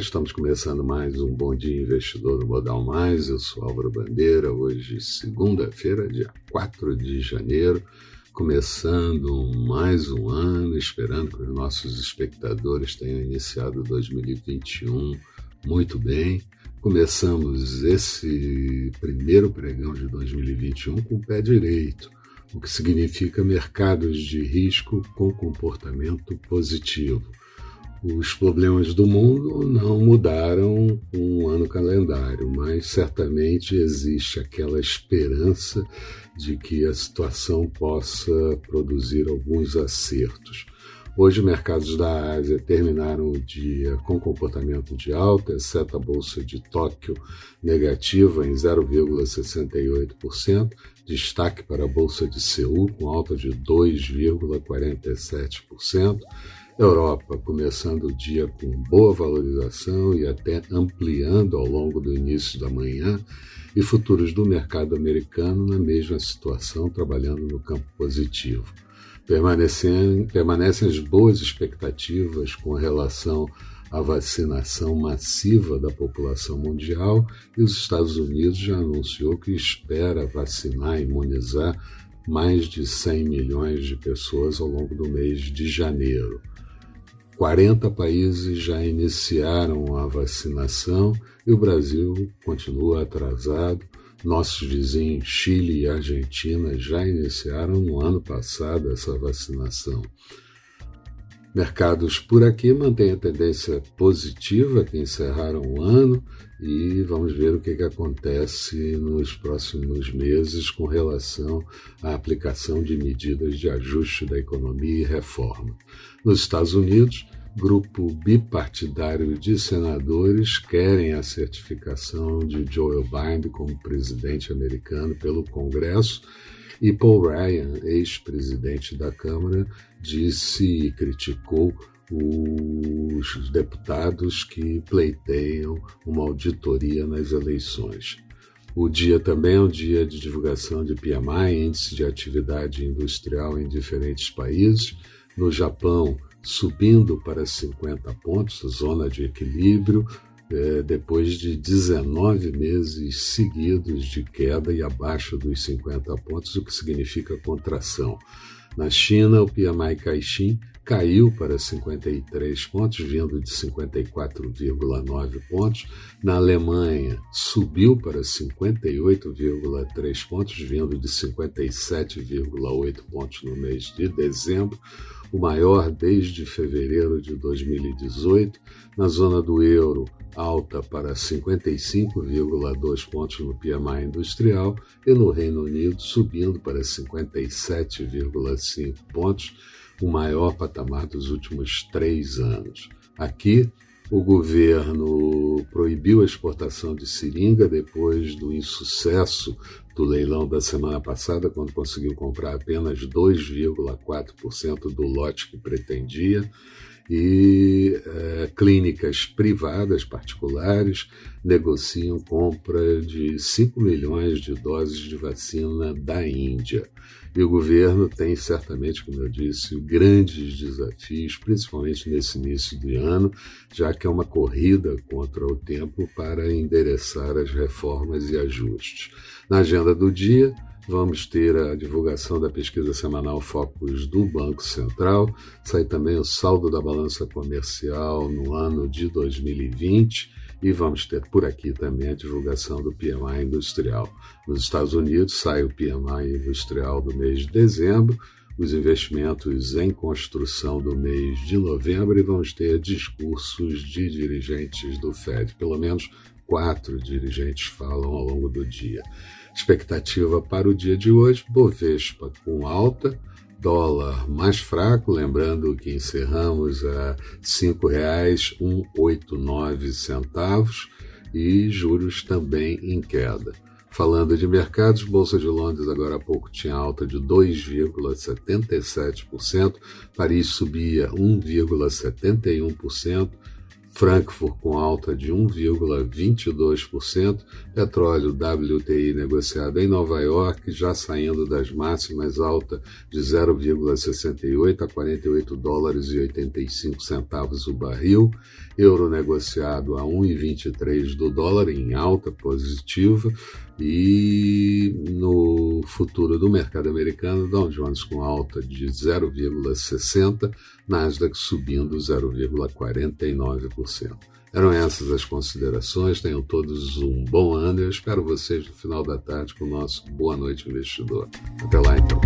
estamos começando mais um Bom Dia Investidor do Modal Mais. Eu sou Álvaro Bandeira, hoje, segunda-feira, dia 4 de janeiro, começando mais um ano, esperando que os nossos espectadores tenham iniciado 2021 muito bem. Começamos esse primeiro pregão de 2021 com o pé direito, o que significa mercados de risco com comportamento positivo os problemas do mundo não mudaram um ano calendário, mas certamente existe aquela esperança de que a situação possa produzir alguns acertos. Hoje, mercados da Ásia terminaram o dia com comportamento de alta, exceto a Bolsa de Tóquio negativa em 0,68%, destaque para a Bolsa de Seul, com alta de 2,47%. Europa começando o dia com boa valorização e até ampliando ao longo do início da manhã, e futuros do mercado americano na mesma situação, trabalhando no campo positivo. Permanecem, permanecem as boas expectativas com relação à vacinação massiva da população mundial e os Estados Unidos já anunciou que espera vacinar, imunizar mais de 100 milhões de pessoas ao longo do mês de janeiro. 40 países já iniciaram a vacinação e o Brasil continua atrasado. Nossos vizinhos Chile e Argentina já iniciaram no ano passado essa vacinação. Mercados por aqui mantêm a tendência positiva que encerraram o ano e vamos ver o que, que acontece nos próximos meses com relação à aplicação de medidas de ajuste da economia e reforma. Nos Estados Unidos, grupo bipartidário de senadores querem a certificação de Joe Biden como presidente americano pelo Congresso e Paul Ryan, ex-presidente da Câmara, disse e criticou os deputados que pleiteiam uma auditoria nas eleições. O dia também é um dia de divulgação de PMI, Índice de Atividade Industrial em diferentes países. No Japão, subindo para 50 pontos, zona de equilíbrio, é, depois de 19 meses seguidos de queda e abaixo dos 50 pontos, o que significa contração. Na China, o PMI Caixin caiu para 53 pontos, vindo de 54,9 pontos. Na Alemanha, subiu para 58,3 pontos, vindo de 57,8 pontos no mês de dezembro o maior desde fevereiro de 2018. Na zona do euro, alta para 55,2 pontos no PMI industrial e no Reino Unido subindo para 57,5 pontos, o maior patamar dos últimos três anos. Aqui, o governo proibiu a exportação de seringa depois do insucesso do leilão da semana passada, quando conseguiu comprar apenas 2,4% do lote que pretendia e é, clínicas privadas, particulares, negociam compra de 5 milhões de doses de vacina da Índia. E o governo tem certamente, como eu disse, grandes desafios, principalmente nesse início de ano, já que é uma corrida contra o tempo para endereçar as reformas e ajustes. Na agenda do dia, Vamos ter a divulgação da pesquisa semanal Focus do Banco Central, sai também o saldo da balança comercial no ano de 2020 e vamos ter por aqui também a divulgação do PMI industrial. Nos Estados Unidos sai o PMI industrial do mês de dezembro, os investimentos em construção do mês de novembro e vamos ter discursos de dirigentes do Fed. Pelo menos quatro dirigentes falam ao longo do dia. Expectativa para o dia de hoje: Bovespa com alta, dólar mais fraco, lembrando que encerramos a R$ 5,189 e juros também em queda. Falando de mercados, Bolsa de Londres agora há pouco tinha alta de 2,77%, Paris subia 1,71%, Frankfurt com alta de 1,22%, petróleo WTI negociado em Nova York já saindo das máximas, alta de 0,68 a 48 dólares e 85 centavos o barril, euro negociado a 1,23 do dólar em alta positiva. E no futuro do mercado americano, Dow Jones com alta de 0,60, Nasdaq subindo 0,49%. Eram essas as considerações. Tenham todos um bom ano. Eu espero vocês no final da tarde com o nosso Boa Noite Investidor. Até lá então.